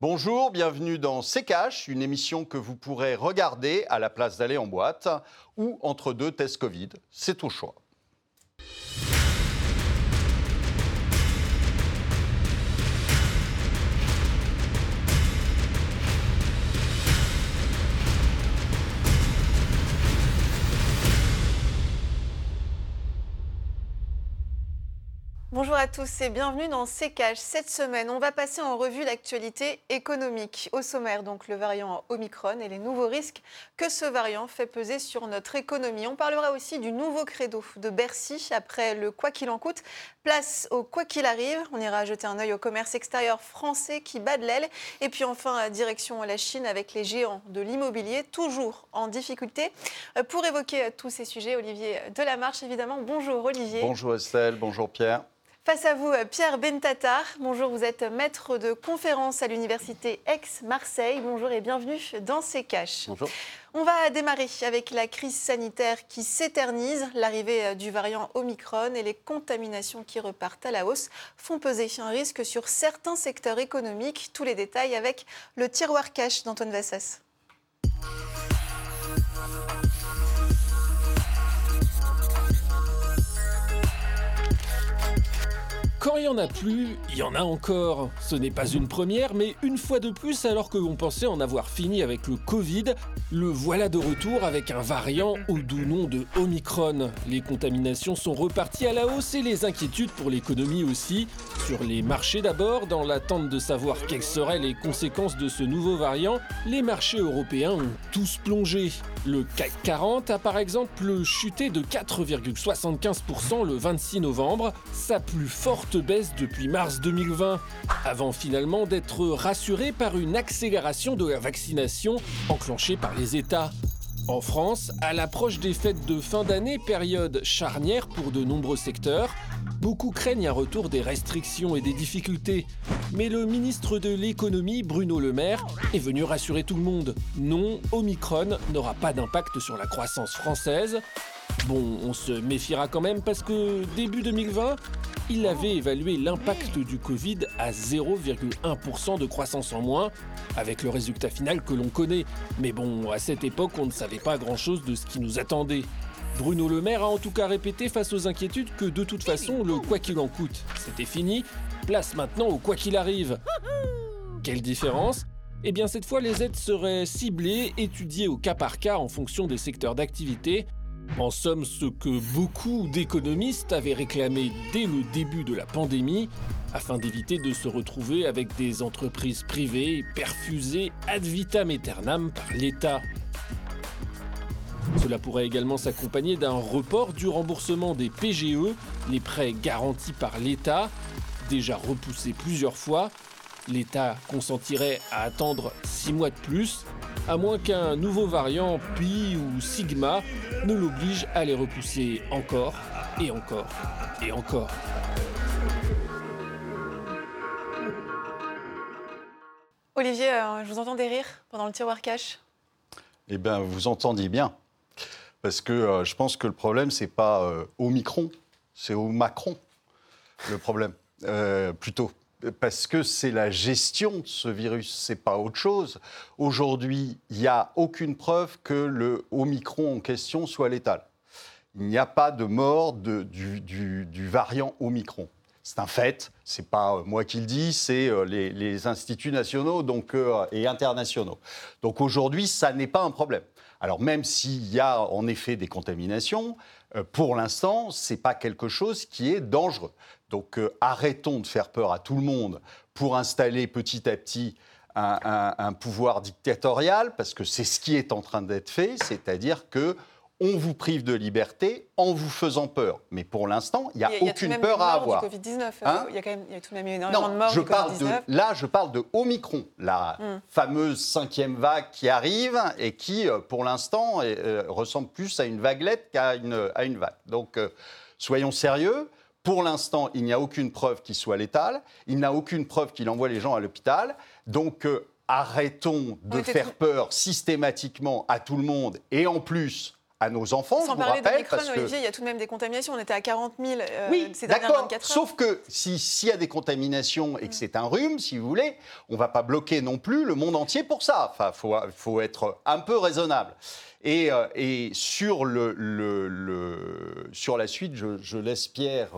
Bonjour, bienvenue dans C'est Cash, une émission que vous pourrez regarder à la place d'aller en boîte ou entre deux tests Covid. C'est au choix. Bonjour à tous et bienvenue dans CKH. Cette semaine, on va passer en revue l'actualité économique. Au sommaire, donc le variant Omicron et les nouveaux risques que ce variant fait peser sur notre économie. On parlera aussi du nouveau credo de Bercy après le quoi qu'il en coûte. Place au quoi qu'il arrive. On ira jeter un œil au commerce extérieur français qui bat de l'aile. Et puis enfin, direction la Chine avec les géants de l'immobilier, toujours en difficulté. Pour évoquer tous ces sujets, Olivier Delamarche, évidemment. Bonjour Olivier. Bonjour Estelle, bonjour Pierre. Face à vous, Pierre Bentatar. Bonjour, vous êtes maître de conférence à l'université Aix-Marseille. Bonjour et bienvenue dans ces caches. Bonjour. On va démarrer avec la crise sanitaire qui s'éternise. L'arrivée du variant Omicron et les contaminations qui repartent à la hausse font peser un risque sur certains secteurs économiques. Tous les détails avec le tiroir cash d'Antoine Vassas. Quand il n'y en a plus, il y en a encore. Ce n'est pas une première, mais une fois de plus, alors que l'on pensait en avoir fini avec le Covid, le voilà de retour avec un variant au doux nom de Omicron. Les contaminations sont reparties à la hausse et les inquiétudes pour l'économie aussi. Sur les marchés d'abord, dans l'attente de savoir quelles seraient les conséquences de ce nouveau variant, les marchés européens ont tous plongé. Le CAC 40 a par exemple chuté de 4,75% le 26 novembre, sa plus forte baisse depuis mars 2020, avant finalement d'être rassuré par une accélération de la vaccination enclenchée par les États. En France, à l'approche des fêtes de fin d'année, période charnière pour de nombreux secteurs, beaucoup craignent un retour des restrictions et des difficultés. Mais le ministre de l'économie, Bruno Le Maire, est venu rassurer tout le monde. Non, Omicron n'aura pas d'impact sur la croissance française. Bon, on se méfiera quand même parce que début 2020, il avait évalué l'impact du Covid à 0,1% de croissance en moins, avec le résultat final que l'on connaît. Mais bon, à cette époque, on ne savait pas grand-chose de ce qui nous attendait. Bruno Le Maire a en tout cas répété face aux inquiétudes que de toute façon, le quoi qu'il en coûte, c'était fini. Place maintenant au quoi qu'il arrive. Quelle différence? Eh bien cette fois les aides seraient ciblées, étudiées au cas par cas en fonction des secteurs d'activité, en somme, ce que beaucoup d'économistes avaient réclamé dès le début de la pandémie, afin d'éviter de se retrouver avec des entreprises privées perfusées ad vitam aeternam par l'État. Cela pourrait également s'accompagner d'un report du remboursement des PGE, les prêts garantis par l'État, déjà repoussés plusieurs fois. L'État consentirait à attendre 6 mois de plus, à moins qu'un nouveau variant Pi ou Sigma ne l'oblige à les repousser encore et encore et encore. Olivier, euh, je vous entendais rire pendant le tiroir cash? Eh bien, vous entendiez bien. Parce que euh, je pense que le problème, c'est pas euh, Omicron, c'est au Macron, le problème, plutôt parce que c'est la gestion de ce virus, c'est pas autre chose. Aujourd'hui, il n'y a aucune preuve que le Omicron en question soit létal. Il n'y a pas de mort du, variant Omicron. C'est un fait, c'est pas euh, moi qui le dis, c'est euh, les, instituts nationaux donc, euh, et internationaux. Donc aujourd'hui, ça n'est pas un problème. Alors même s'il y a en effet des contaminations, pour l'instant, ce n'est pas quelque chose qui est dangereux. Donc euh, arrêtons de faire peur à tout le monde pour installer petit à petit un, pouvoir dictatorial, parce que c'est ce qui est en train d'être fait, c'est-à-dire que on vous prive de liberté en vous faisant peur. Mais pour l'instant, il n'y a, aucune peur à avoir. Du COVID-19, euh, hein il y a quand même il y a tout de même énormément de morts je parle de, là, je parle de Omicron, la hmm. fameuse cinquième vague qui arrive et qui, euh, pour l'instant, ressemble plus à une vaguelette qu'à une, à une vague. Donc, soyons sérieux. Pour l'instant, il n'y a aucune preuve qu'il soit létal. Il n'a aucune preuve qu'il envoie les gens à l'hôpital. Donc, euh, arrêtons de faire peur systématiquement à tout le monde et en plus à nos enfants. Sans je vous parler rappelle, Micron, parce que... Olivier, il y a tout de même des contaminations. On était à 40 000 euh, oui, ces dernières d'accord. 24 heures. Sauf que si- s'il y a des contaminations et que c'est un rhume, si vous voulez, on ne va pas bloquer non plus le monde entier pour ça. Enfin, faut, faut être un peu raisonnable. Et, euh, et sur, le, le- le- sur la suite, je, je laisse Pierre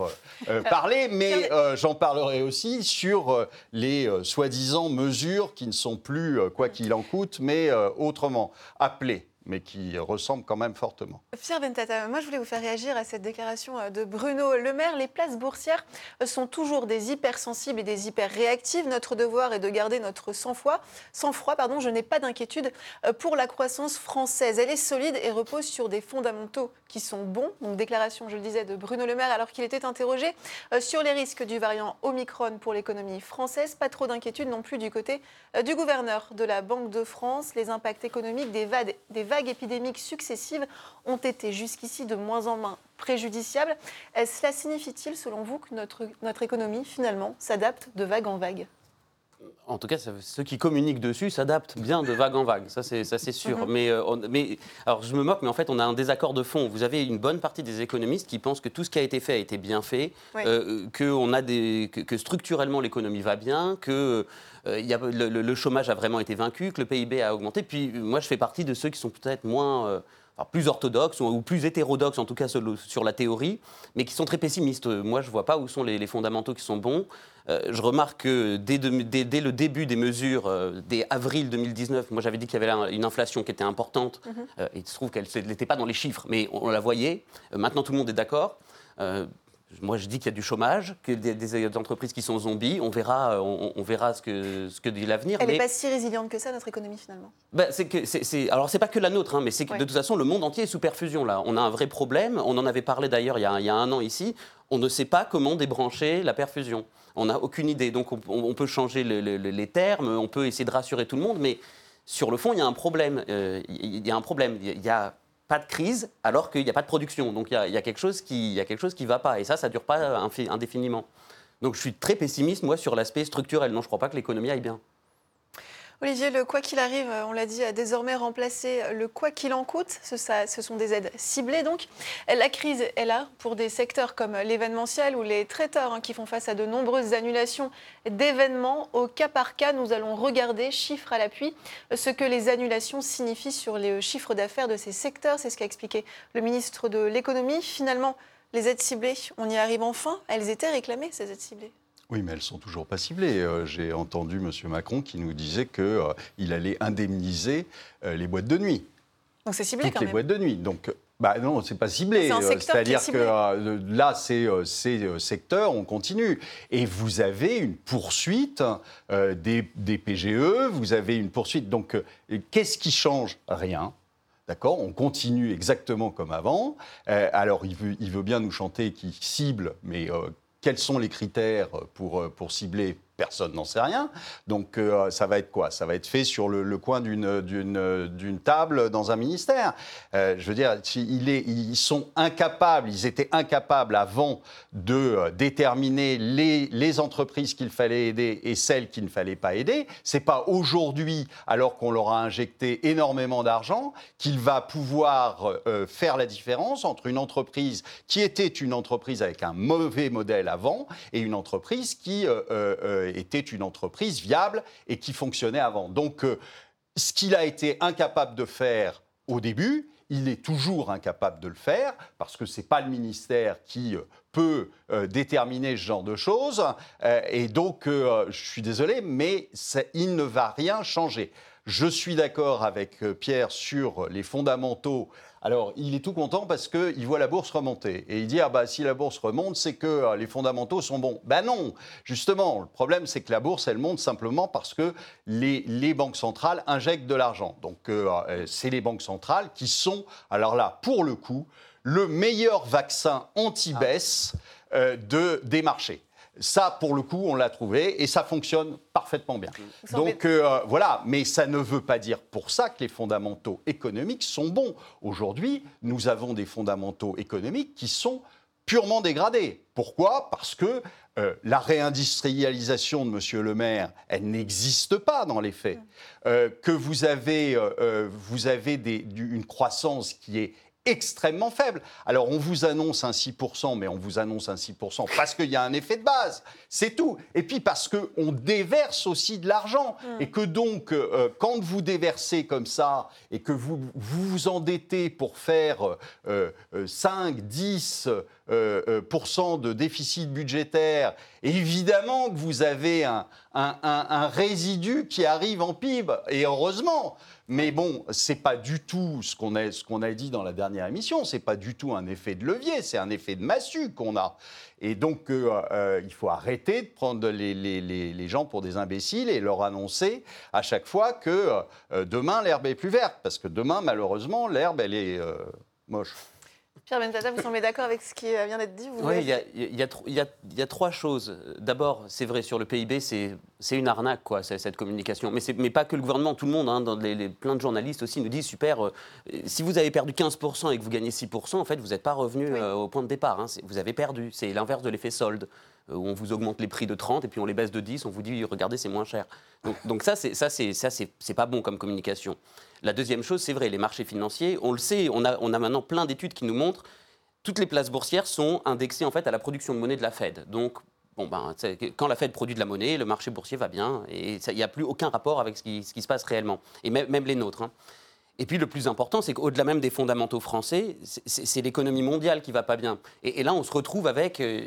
euh, parler, mais euh, j'en parlerai aussi sur les soi-disant mesures qui ne sont plus, quoi qu'il en coûte, mais autrement appelées, mais qui ressemblent quand même fortement. Pierre Bentata, moi je voulais vous faire réagir à cette déclaration euh, de Bruno Le Maire. Les places boursières euh, sont toujours des hypersensibles et des hyper-réactives. Notre devoir est de garder notre sang-froid. Sang-froid, pardon, je n'ai pas d'inquiétude euh, pour la croissance française. Elle est solide et repose sur des fondamentaux qui sont bons. Donc déclaration, je le disais, de Bruno Le Maire alors qu'il était interrogé sur les risques du variant Omicron pour l'économie française. Pas trop d'inquiétude non plus du côté du gouverneur de la Banque de France. Les impacts économiques des vagues, vagues épidémiques successives ont été jusqu'ici de moins en moins préjudiciables. Cela signifie-t-il, selon vous, que notre, notre économie, finalement, s'adapte de vague en vague? En tout cas, ça- ceux qui communiquent dessus s'adaptent bien de vague en vague, ça c'est ça, c'est sûr. Mhm. mais, euh, on- mais alors je me moque, mais en fait on a un désaccord de fond. Vous avez une bonne partie des économistes qui pensent que tout ce qui a été fait a été bien fait, Oui. euh, que, on a des, que, que structurellement l'économie va bien, que euh, il y a, le, le- le chômage a vraiment été vaincu, que le PIB a augmenté. Puis moi je fais partie de ceux qui sont peut-être moins... enfin, plus orthodoxes ou, ou plus hétérodoxes en tout cas sur, la théorie, mais qui sont très pessimistes. Euh, Moi, je ne vois pas où sont les, les fondamentaux qui sont bons. Euh, je remarque que dès, de- dès- dès le début des mesures, euh, dès avril 2019, moi j'avais dit qu'il y avait une inflation qui était importante, euh, et il se trouve qu'elle ne l'était pas dans les chiffres, mais on, on la voyait. Maintenant, tout le monde est d'accord. Moi, je dis qu'il y a du chômage, que des, des entreprises qui sont zombies. On verra, euh, on, on verra ce que, ce que dit l'avenir. Elle n'est mais- pas si résiliente que ça, notre économie, finalement. bah, c'est que alors c'est pas que la nôtre, hein, mais c'est que Ouais. de toute façon le monde entier est sous perfusion là. On a un vrai problème. On en avait parlé d'ailleurs il, y a- il y a un an ici. On ne sait pas comment débrancher la perfusion. On n'a aucune idée. Donc on, on peut changer le- le- le- les termes, on peut essayer de rassurer tout le monde, mais sur le fond il y a un problème. Euh, Il y a un problème. Il y a pas de crise alors qu'il n'y a pas de production. Donc il y a, il y a quelque chose qui, va pas. Et ça, ça dure pas indéfiniment. Donc je suis très pessimiste moi sur l'aspect structurel. Non, je crois pas que l'économie aille bien. Olivier, le quoi qu'il arrive, euh, on l'a dit, a désormais remplacé le quoi qu'il en coûte. Ce, sont des aides ciblées donc. La crise est là pour des secteurs comme l'événementiel ou les traiteurs hein, qui font face à de nombreuses annulations d'événements. Au cas par cas, nous allons regarder, chiffres à l'appui, ce que les annulations signifient sur les chiffres d'affaires de ces secteurs. C'est ce qu'a expliqué le ministre de l'économie. Finalement, les aides ciblées, on y arrive enfin. Elles étaient réclamées, ces aides ciblées. Oui, mais elles sont toujours pas ciblées. Euh, J'ai entendu M. Macron qui nous disait qu'il allait indemniser euh, les boîtes de nuit, Donc c'est ciblé toutes quand les même. boîtes de nuit. Donc, euh, bah non, c'est pas ciblé. Euh, secteur C'est-à-dire que euh, là, c'est euh, ces euh, secteurs, on continue. Et vous avez une poursuite euh, des, des PGE, vous avez une poursuite. Donc, euh, qu'est-ce qui change? Rien. D'accord? On continue exactement comme avant. Euh, alors, il veut, il veut bien nous chanter qu'il cible, mais euh, quels sont les critères pour, euh, pour cibler Personne n'en sait rien. Donc, euh, ça va être quoi? Ça va être fait sur le, coin d'une- table dans un ministère. Euh, je veux dire, ils sont incapables, ils étaient incapables avant de euh, déterminer les, entreprises qu'il fallait aider et celles qu'il ne fallait pas aider. C'est pas aujourd'hui, alors qu'on leur a injecté énormément d'argent, qu'il va pouvoir faire la différence entre une entreprise qui était une entreprise avec un mauvais modèle avant et une entreprise qui était une entreprise viable et qui fonctionnait avant. Donc, euh, ce qu'il a été incapable de faire au début, il est toujours incapable de le faire parce que c'est pas le ministère qui euh, peut euh, déterminer ce genre de choses. Euh, et donc, euh, je suis désolé, mais il ne va rien changer. Je suis d'accord avec euh, Pierre sur les fondamentaux. Alors, il est tout content parce qu'il voit la bourse remonter. Et il dit, ah bah, si la bourse remonte, c'est que euh, les fondamentaux sont bons. Ben non, justement, le problème, c'est que la bourse, elle monte simplement parce que les, les banques centrales injectent de l'argent. Donc, euh, euh, c'est les banques centrales qui sont, alors là, pour le coup, le meilleur vaccin anti-baisse de, des marchés. Ça, pour le coup, on l'a trouvé et ça fonctionne parfaitement bien. Vous Donc euh, voilà, mais ça ne veut pas dire pour ça que les fondamentaux économiques sont bons. Aujourd'hui, nous avons des fondamentaux économiques qui sont purement dégradés. Pourquoi? Parce que euh, la réindustrialisation de M. Le Maire, elle n'existe pas dans les faits. Euh, que vous avez, vous avez des- une croissance qui est extrêmement faible. Alors on vous annonce un 6%, mais on vous annonce un 6% parce qu'il y a un effet de base, c'est tout. Et puis parce qu'on déverse aussi de l'argent. Et que donc, euh, quand vous déversez comme ça et que vous vous, vous endettez pour faire euh, euh, 5, 10 euh, euh, de déficit budgétaire, évidemment que vous avez un, un- un- un résidu qui arrive en PIB, et heureusement. Mais bon, c'est pas du tout ce qu'on a, ce qu'on a dit dans la dernière émission. C'est pas du tout un effet de levier, c'est un effet de massue qu'on a. Et donc, euh, euh, il faut arrêter de prendre les, les- les- les gens pour des imbéciles et leur annoncer à chaque fois que euh, demain l'herbe est plus verte, parce que demain, malheureusement, l'herbe elle est moche. Pierre Bentata, vous semblez d'accord avec ce qui euh, vient d'être dit vous Oui, il y a, y y y trois choses. D'abord, c'est vrai, sur le PIB, c'est une arnaque, quoi, cette communication. Mais, pas que le gouvernement, tout le monde, hein, dans les, les- plein de journalistes aussi nous disent, super, euh, si vous avez perdu 15% et que vous gagnez 6%, en fait, vous n'êtes pas revenu Oui. euh, au point de départ. hein. Vous avez perdu. C'est l'inverse de l'effet solde, où on vous augmente les prix de 30 et puis on les baisse de 10, on vous dit, regardez, c'est moins cher. Donc, ça, c'est ça, c'est ça, c'est pas bon comme communication. La deuxième chose, c'est vrai, les marchés financiers, on le sait, on a, on a maintenant plein d'études qui nous montrent toutes les places boursières sont indexées en fait à la production de monnaie de la Fed. Donc, bon, ben, quand la Fed produit de la monnaie, le marché boursier va bien et il n'y a plus aucun rapport avec ce qui, ce qui se passe réellement. Et même, même les nôtres. hein. Et puis le plus important, c'est qu'au-delà même des fondamentaux français, c'est- l'économie mondiale qui va pas bien. Et, et là, on se retrouve avec. euh,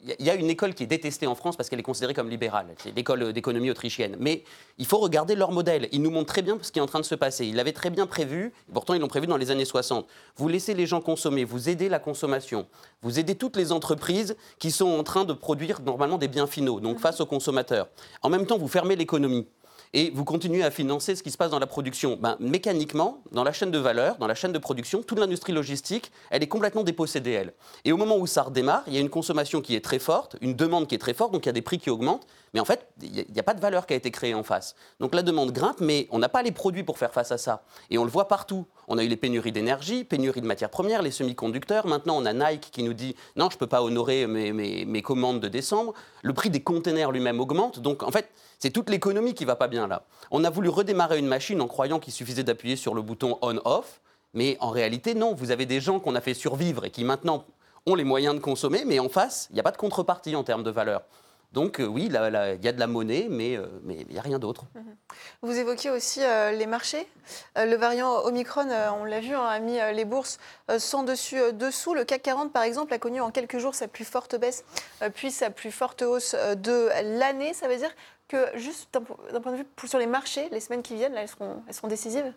Il y a- il y a une école qui est détestée en France parce qu'elle est considérée comme libérale. C'est l'école d'économie autrichienne. Mais il faut regarder leur modèle. Ils nous montrent très bien ce qui est en train de se passer. Ils l'avaient très bien prévu. Pourtant, ils l'ont prévu dans les années 60. Vous laissez les gens consommer, vous aidez la consommation, vous aidez toutes les entreprises qui sont en train de produire normalement des biens finaux, donc face aux consommateurs. En même temps, vous fermez l'économie et vous continuez à financer ce qui se passe dans la production. Ben, mécaniquement, dans la chaîne de valeur, dans la chaîne de production, toute l'industrie logistique, elle est complètement dépossédée. Et au moment où ça redémarre, il y a une consommation qui est très forte, une demande qui est très forte, donc il y a des prix qui augmentent, mais en fait, il n'y a, a pas de valeur qui a été créée en face. Donc la demande grimpe, mais on n'a pas les produits pour faire face à ça. Et on le voit partout. On a eu les pénuries d'énergie, pénuries de matières premières, les semi-conducteurs. Maintenant, on a Nike qui nous dit non, je ne peux pas honorer mes, mes- commandes de décembre. Le prix des containers lui-même augmente. Donc, en fait, c'est toute l'économie qui va pas bien là. On a voulu redémarrer une machine en croyant qu'il suffisait d'appuyer sur le bouton on-off. Mais en réalité, non. Vous avez des gens qu'on a fait survivre et qui maintenant ont les moyens de consommer, mais en face, il n'y a pas de contrepartie en termes de valeur. Donc euh, oui, il y a de la monnaie, mais euh, mais il n'y a rien d'autre. Vous évoquiez aussi euh, les marchés. Euh, le variant Omicron, euh, on l'a vu, hein, a mis les bourses sans dessus dessous. Le CAC 40, par exemple, a connu en quelques jours sa plus forte baisse, puis sa plus forte hausse de l'année. Ça veut dire que, juste d'un po- d'un point de vue sur les marchés, les semaines qui viennent, elles, seront, elles seront décisives?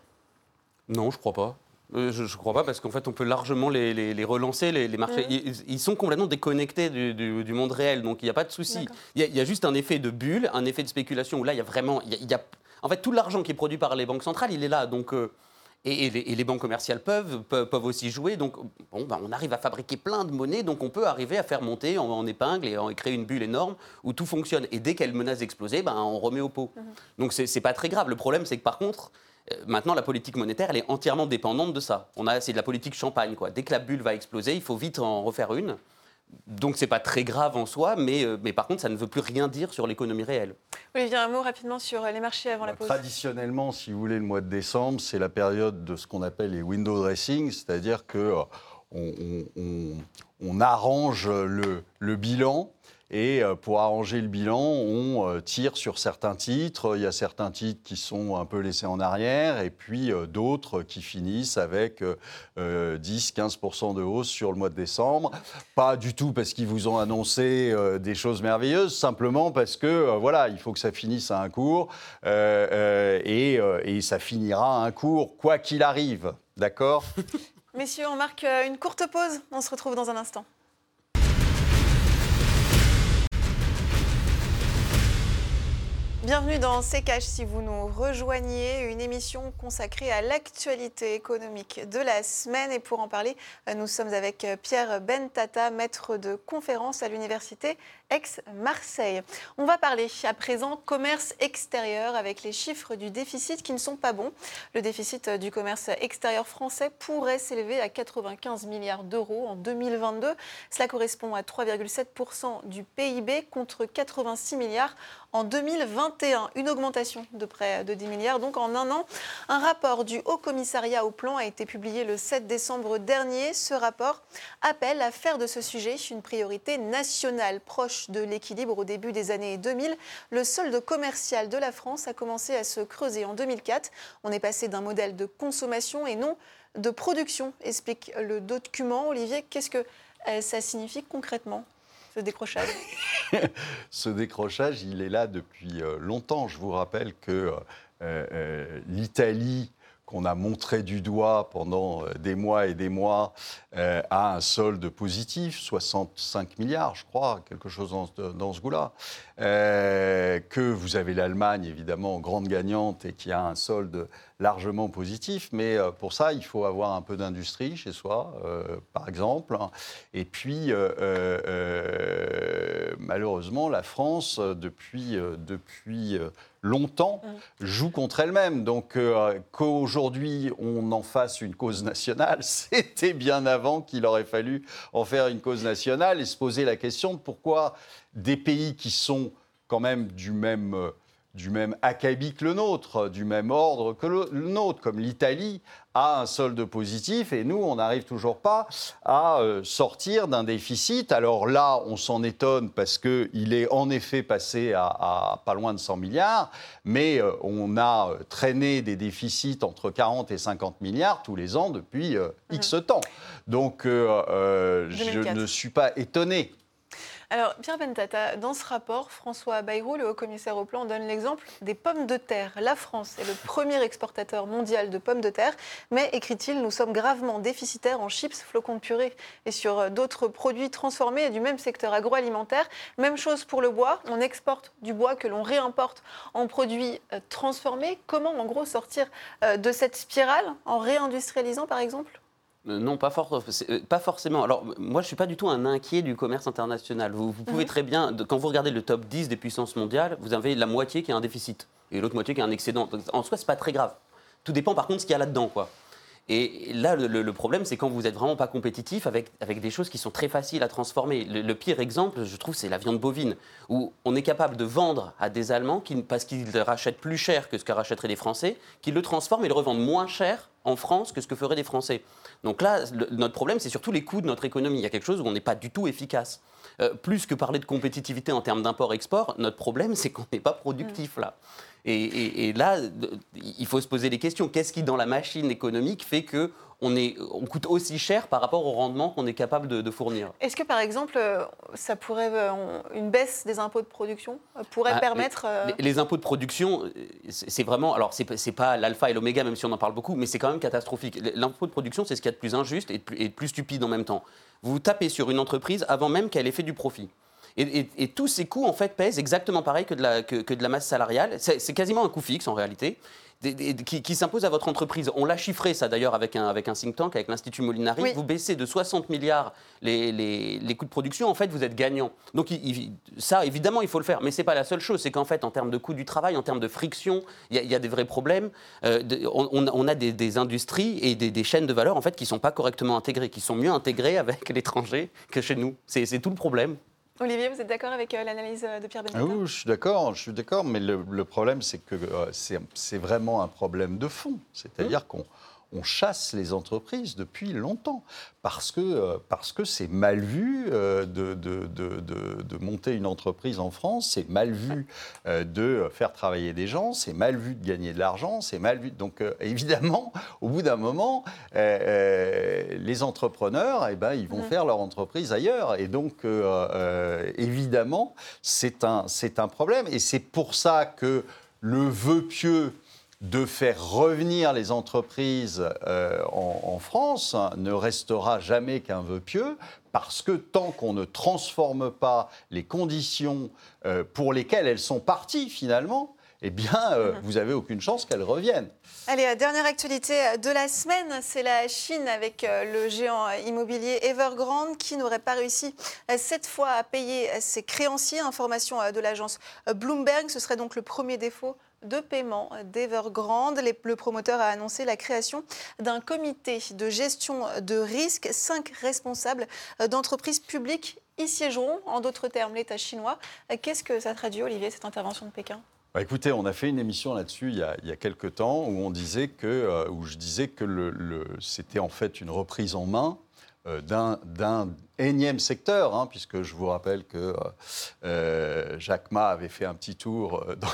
Non, je crois pas. Euh, je ne crois pas parce qu'en fait, on peut largement les, les- les relancer, les, les marchés. Ils, ils sont complètement déconnectés du, du- du monde réel, donc il n'y a pas de souci. Il y, a- il y a juste un effet de bulle, un effet de spéculation où là, il y a vraiment. y a- il y a- en fait, tout l'argent qui est produit par les banques centrales, il est là. Donc, euh, et, les, et les banques commerciales peuvent, peuvent, aussi jouer. Donc, bon, ben, on arrive à fabriquer plein de monnaies, donc on peut arriver à faire monter en, en épingle et, en- et créer une bulle énorme où tout fonctionne. Et dès qu'elle menace d'exploser, ben, on remet au pot. Donc, c'est c'est pas très grave. Le problème, c'est que par contre, Maintenant, la politique monétaire, elle est entièrement dépendante de ça. On a, c'est de la politique champagne, quoi. Dès que la bulle va exploser, il faut vite en refaire une. Donc, c'est pas très grave en soi, mais, euh, mais par contre, ça ne veut plus rien dire sur l'économie réelle. Olivier, un mot rapidement sur euh, les marchés avant la pause. Traditionnellement, si vous voulez, le mois de décembre, c'est la période de ce qu'on appelle les window dressing, c'est-à-dire que euh, on, on- on- on arrange le, le bilan. Et euh, pour arranger le bilan, on euh, tire sur certains titres. Il y a certains titres qui sont un peu laissés en arrière, et puis euh, d'autres qui finissent avec euh, euh, 10-15% de hausse sur le mois de décembre. Pas du tout parce qu'ils vous ont annoncé des choses merveilleuses, simplement parce que voilà, il faut que ça finisse à un cours et, et ça finira à un cours quoi qu'il arrive. D'accord? Messieurs, on marque une courte pause. On se retrouve dans un instant. Bienvenue dans C'est Cash si vous nous rejoignez, une émission consacrée à l'actualité économique de la semaine. Et pour en parler, euh, nous sommes avec euh, Pierre Bentata, maître de conférence à l'université ex-Marseille. On va parler à présent commerce extérieur avec les chiffres du déficit qui ne sont pas bons. Le déficit du commerce extérieur français pourrait s'élever à 95 milliards d'euros en 2022. Cela correspond à 3,7% du PIB contre 86 milliards en 2021. Une augmentation de près de 10 milliards donc en un an. Un rapport du Haut Commissariat au Plan a été publié le 7 décembre dernier. Ce rapport appelle à faire de ce sujet une priorité nationale proche de l'équilibre au début des années 2000. Le solde commercial de la France a commencé à se creuser en 2004. On est passé d'un modèle de consommation et non de production, explique le document. Olivier, qu'est-ce que euh, ça signifie concrètement ce décrochage? Ce décrochage, il est là depuis euh, longtemps. Je vous rappelle que euh, l'Italie qu'on a montré du doigt pendant des mois et des mois a un solde positif, 65 milliards, je crois, quelque chose dans, ce goût-là. que vous avez l'Allemagne, évidemment, grande gagnante et qui a un solde largement positif, mais euh, pour ça, il faut avoir un peu d'industrie chez soi, euh, par exemple. Et puis, euh, malheureusement, la France, depuis, depuis longtemps, mmh. joue contre elle-même. Donc, qu'aujourd'hui, on en fasse une cause nationale, c'était bien avant qu'il aurait fallu en faire une cause nationale et se poser la question de pourquoi des pays qui sont quand même du même du même acabit que le nôtre, du même ordre que le, nôtre, comme l'Italie a un solde positif et nous, on n'arrive toujours pas à euh, sortir d'un déficit. Alors là, on s'en étonne parce qu'il est en effet passé à, pas loin de 100 milliards, mais euh, on a euh, traîné des déficits entre 40 et 50 milliards tous les ans depuis X temps. Donc je ne suis pas étonné alors, Pierre Bentata, dans ce rapport, François Bayrou, le haut-commissaire au plan, donne l'exemple des pommes de terre. La France est le premier exportateur mondial de pommes de terre, mais, écrit-il, nous sommes gravement déficitaires en chips, flocons de purée et sur euh, d'autres produits transformés du même secteur agroalimentaire. Même chose pour le bois, on exporte du bois que l'on réimporte en produits euh, transformés. Comment, en gros, sortir euh, de cette spirale en réindustrialisant, par exemple? Non, pas, euh, pas, forcément. Alors, moi, je ne suis pas du tout un inquiet du commerce international. Vous, pouvez mhm. très bien, quand vous regardez le top 10 des puissances mondiales, vous avez la moitié qui a un déficit et l'autre moitié qui a un excédent. En soi, ce n'est pas très grave. Tout dépend par contre de ce qu'il y a là-dedans. quoi. Et là, le, problème, c'est quand vous n'êtes vraiment pas compétitif avec, avec des choses qui sont très faciles à transformer. Le, pire exemple, je trouve, c'est la viande bovine, où on est capable de vendre à des Allemands, qui, parce qu'ils rachètent plus cher que ce que rachèteraient les Français, qui le transforment et le revendent moins cher en France que ce que feraient les Français. Donc là, notre problème, c'est surtout les coûts de notre économie. Il y a quelque chose où on n'est pas du tout efficace. Euh, plus que parler de compétitivité en termes d'import-export, notre problème, c'est qu'on n'est pas productif là. Et, là, il faut se poser des questions. Qu'est-ce qui, dans la machine économique, fait que on, est, on coûte aussi cher par rapport au rendement qu'on est capable de, fournir. Est-ce que, par exemple, euh, ça pourrait, euh, une baisse des impôts de production euh, pourrait ah, permettre... Les, impôts de production, c'est vraiment... Alors, c'est n'est pas l'alpha et l'oméga, même si on en parle beaucoup, mais c'est quand même catastrophique. L'impôt de production, c'est ce qu'il y a de plus injuste et de plus stupide en même temps. Vous tapez sur une entreprise avant même qu'elle ait fait du profit. Et, tous ces coûts, en fait, pèsent exactement pareil que de la, que, de la masse salariale. C'est quasiment un coût fixe, en réalité. Qui, s'impose à votre entreprise. On l'a chiffré, ça d'ailleurs, avec un, avec un think tank, avec l'Institut Molinari. Vous baissez de 60 milliards les, les, coûts de production, en fait, vous êtes gagnant. Donc, ça, évidemment, il faut le faire. Mais ce n'est pas la seule chose. C'est qu'en fait, en termes de coût du travail, en termes de friction, il y, a des vrais problèmes. Euh, on, a des, industries et des, des, chaînes de valeur, en fait, qui ne sont pas correctement intégrées, qui sont mieux intégrées avec l'étranger que chez nous. C'est tout le problème. Olivier, vous êtes d'accord avec euh, l'analyse euh, de Pierre Benedetta Oui, je suis d'accord, je suis d'accord, mais le, problème, c'est que euh, c'est vraiment un problème de fond. C'est-à-dire mmh. qu'on on chasse les entreprises depuis longtemps parce que euh, parce que c'est mal vu euh, de, de, de, monter une entreprise en France, c'est mal vu euh, de faire travailler des gens, c'est mal vu de gagner de l'argent, c'est mal vu. Donc évidemment, au bout d'un moment, les entrepreneurs, eh ben, ils vont mmh. faire leur entreprise ailleurs. Et donc évidemment, c'est un, c'est un problème. Et c'est pour ça que le vœu pieux de faire revenir les entreprises euh, en, France ne restera jamais qu'un vœu pieux, parce que tant qu'on ne transforme pas les conditions euh, pour lesquelles elles sont parties finalement, eh bien, euh, vous avez aucune chance qu'elle revienne. Allez, dernière actualité de la semaine, c'est la Chine avec le géant immobilier Evergrande qui n'aurait pas réussi cette fois à payer ses créanciers. Information de l'agence Bloomberg, ce serait donc le premier défaut de paiement d'Evergrande. Le promoteur a annoncé la création d'un comité de gestion de risque. Cinq responsables d'entreprises publiques y siégeront. En d'autres termes, l'État chinois. Qu'est-ce que ça traduit, Olivier, cette intervention de Pékin? Bah, écoutez, on a fait une émission là-dessus il, y a quelques temps où on disait que, euh, je disais que c'était en fait une reprise en main euh, d'un énième secteur, hein, puisque je vous rappelle que euh, Jacques Ma avait fait un petit tour dans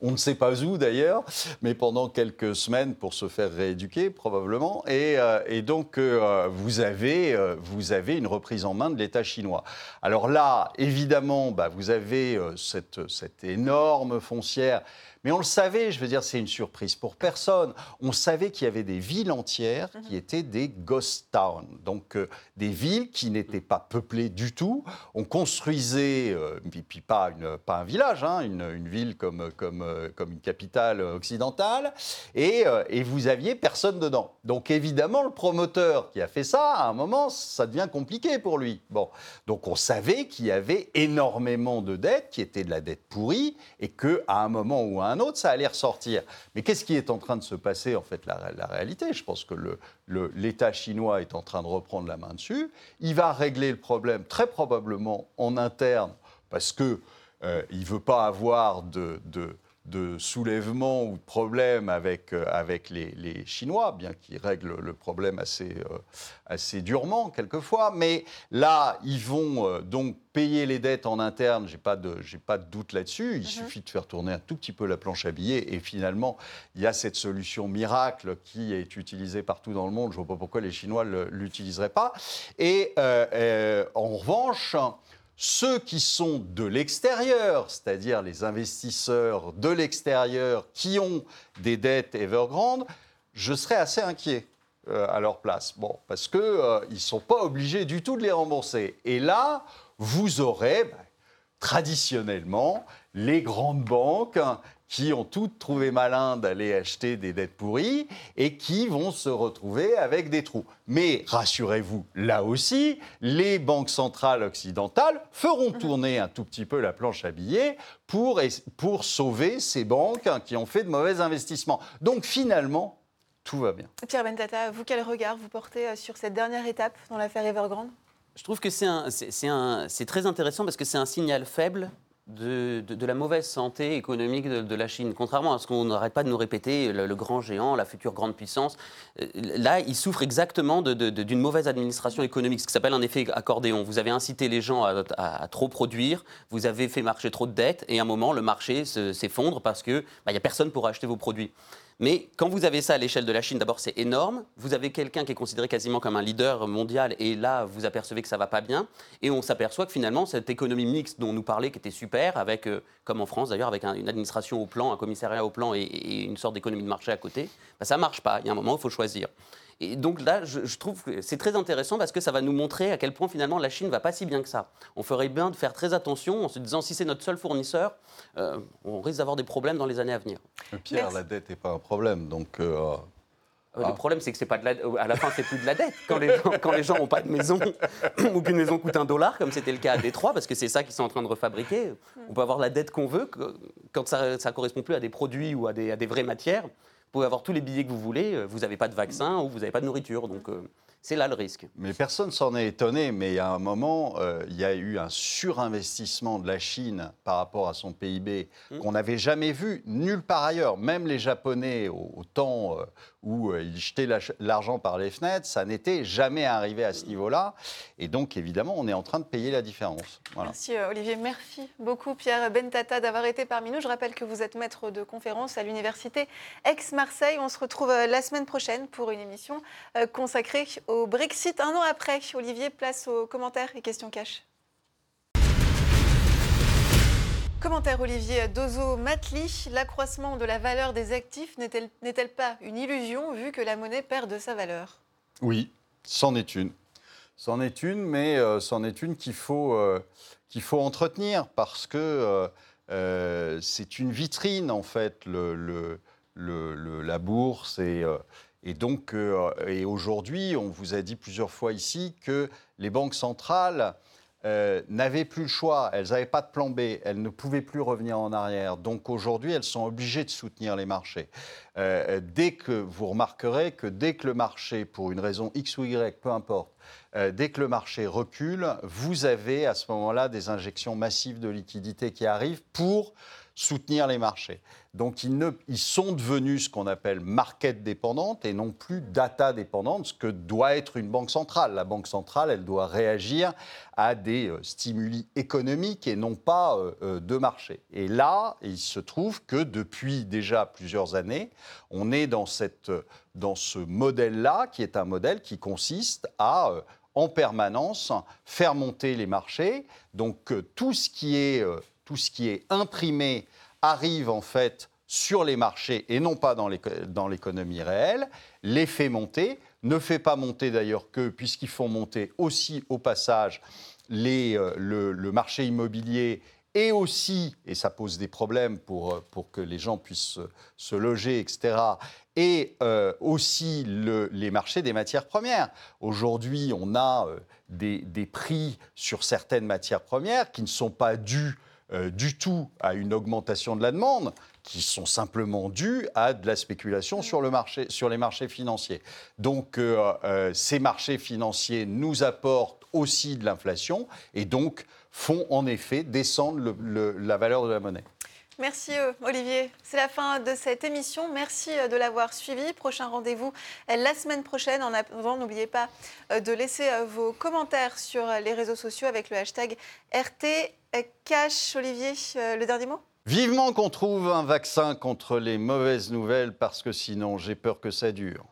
on ne sait pas où d'ailleurs, mais pendant quelques semaines pour se faire rééduquer probablement. Et, euh, donc euh, vous, avez, euh, vous avez une reprise en main de l'État chinois. Alors là, évidemment, bah, vous avez cette, cette énorme foncière mais on le savait, je veux dire, c'est une surprise pour personne. On savait qu'il y avait des villes entières qui mhm. étaient des ghost towns, donc euh, des villes qui n'étaient pas peuplées du tout. On construisait, euh, puis pas, une, pas un village, hein, une, ville comme, comme, euh, comme une capitale occidentale, et, et vous aviez personne dedans. Donc évidemment, le promoteur qui a fait ça, à un moment, ça devient compliqué pour lui. Bon, donc on savait qu'il y avait énormément de dettes qui étaient de la dette pourrie, et qu'à un moment ou à un autre, ça allait ressortir. Mais qu'est-ce qui est en train de se passer, en fait, la, réalité? Je pense que l'État chinois est en train de reprendre la main dessus. Il va régler le problème très probablement en interne, parce qu'il euh, ne veut pas avoir de, de de soulèvement ou de problème avec, euh, avec les, Chinois, bien qu'ils règlent le problème assez, euh, assez durement quelquefois. Mais là, ils vont euh, donc payer les dettes en interne, je n'ai pas, de, pas de doute là-dessus. Il mhm. suffit de faire tourner un tout petit peu la planche à billets et finalement, il y a cette solution miracle qui est utilisée partout dans le monde. Je ne vois pas pourquoi les Chinois ne l'utiliseraient pas. Et en revanche, ceux qui sont de l'extérieur, c'est-à-dire les investisseurs de l'extérieur qui ont des dettes Evergrande, je serais assez inquiet euh, à leur place. Bon, parce qu'ils euh, ne sont pas obligés du tout de les rembourser. Et là, vous aurez bah, traditionnellement les grandes banques qui ont toutes trouvé malin d'aller acheter des dettes pourries et qui vont se retrouver avec des trous. Mais rassurez-vous, là aussi, les banques centrales occidentales feront mhm. tourner un tout petit peu la planche à billets pour, pour sauver ces banques qui ont fait de mauvais investissements. Donc finalement, tout va bien. Pierre Bentata, vous, quel regard vous portez euh, sur cette dernière étape dans l'affaire Evergrande? Je trouve que c'est très intéressant parce que c'est un signal faible de, la mauvaise santé économique de, la Chine. Contrairement à ce qu'on n'arrête pas de nous répéter, le, grand géant, la future grande puissance, euh, là, il souffre exactement d'une mauvaise administration économique, ce qui s'appelle un effet accordéon. Vous avez incité les gens à, trop produire, vous avez fait marcher trop de dettes, et à un moment, le marché s'effondre parce qu'il bah, n'y a personne pour acheter vos produits. Mais quand vous avez ça à l'échelle de la Chine, d'abord c'est énorme. Vous avez quelqu'un qui est considéré quasiment comme un leader mondial et là vous apercevez que ça va pas bien. Et on s'aperçoit que finalement cette économie mixte dont on nous parlait, qui était super, avec, euh, comme en France d'ailleurs, avec une administration au plan, un commissariat au plan et, une sorte d'économie de marché à côté, bah, ça marche pas. Il y a un moment où il faut choisir. Et donc là, je, trouve que c'est très intéressant parce que ça va nous montrer à quel point finalement la Chine va pas si bien que ça. On ferait bien de faire très attention en se disant si c'est notre seul fournisseur, euh, on risque d'avoir des problèmes dans les années à venir. Pierre, la dette n'est pas un problème, donc. Euh, euh, le problème, c'est que c'est pas de la... à la fin, c'est plus de la dette. Quand les gens, quand les gens n'ont pas de maison ou qu'une maison coûte un dollar, comme c'était le cas à Détroit, parce que c'est ça qu'ils sont en train de refabriquer, on peut avoir la dette qu'on veut quand ça, ne correspond plus à des produits ou à des, à des vraies matières pouvez avoir tous les billets que vous voulez, euh, vous n'avez pas de vaccin ou vous n'avez pas de nourriture. Donc euh, c'est là le risque. Mais personne s'en est étonné, mais il y a un moment, euh, il y a eu un surinvestissement de la Chine par rapport à son PIB mmh. qu'on n'avait jamais vu nulle part ailleurs. Même les Japonais, au, temps où euh, ils jetaient l'argent par les fenêtres, ça n'était jamais arrivé à ce niveau-là. Et donc, évidemment, on est en train de payer la différence. Merci euh, Olivier. Merci beaucoup Pierre Bentata d'avoir été parmi nous. Je rappelle que vous êtes maître de conférence à l'université Aix-Marseille. On se retrouve euh, la semaine prochaine pour une émission consacrée au Brexit. Un an après, Olivier, place aux commentaires et questions cash. Commentaire Olivier Dozo-Matli, l'accroissement de la valeur des actifs n'est-elle pas une illusion vu que la monnaie perd de sa valeur? Oui, c'en est une. C'en est une, mais euh, c'en est une qu'il faut, euh, qu'il faut entretenir parce que euh, c'est une vitrine, en fait, le, la bourse. Et, et donc, euh, et aujourd'hui, on vous a dit plusieurs fois ici que les banques centrales euh, n'avaient plus le choix. Elles n'avaient pas de plan B. Elles ne pouvaient plus revenir en arrière. Donc aujourd'hui, elles sont obligées de soutenir les marchés. Euh, dès que vous remarquerez que dès que le marché, pour une raison X ou Y, peu importe, dès que le marché recule, vous avez à ce moment-là des injections massives de liquidités qui arrivent pour soutenir les marchés. Donc ils, sont devenus ce qu'on appelle market dépendantes et non plus data dépendantes, ce que doit être une banque centrale. La banque centrale, elle doit réagir à des euh, stimuli économiques et non pas euh, euh, de marché. Et là, il se trouve que depuis déjà plusieurs années, on est dans, ce modèle-là, qui est un modèle qui consiste à, en permanence, faire monter les marchés. Donc tout, ce qui est, tout ce qui est imprimé arrive en fait sur les marchés et non pas dans l'éco- dans l'économie réelle, les fait monter, ne fait pas monter d'ailleurs que, puisqu'ils font monter aussi au passage euh, le, marché immobilier et aussi, et ça pose des problèmes pour, euh, que les gens puissent se, loger, etc., et euh, aussi le- les marchés des matières premières. Aujourd'hui, on a des, des prix sur certaines matières premières qui ne sont pas dus euh, du tout à une augmentation de la demande, qui sont simplement dus à de la spéculation sur, le marché, sur les marchés financiers. Donc euh, euh, ces marchés financiers nous apportent aussi de l'inflation et donc font en effet descendre la valeur de la monnaie. Merci euh, Olivier. C'est la fin de cette émission. Merci euh, de l'avoir suivi. Prochain rendez-vous euh, la semaine prochaine. En attendant, n'oubliez pas de laisser vos commentaires sur les réseaux sociaux avec le hashtag RTCash. Olivier, euh, le dernier mot? Vivement qu'on trouve un vaccin contre les mauvaises nouvelles parce que sinon j'ai peur que ça dure.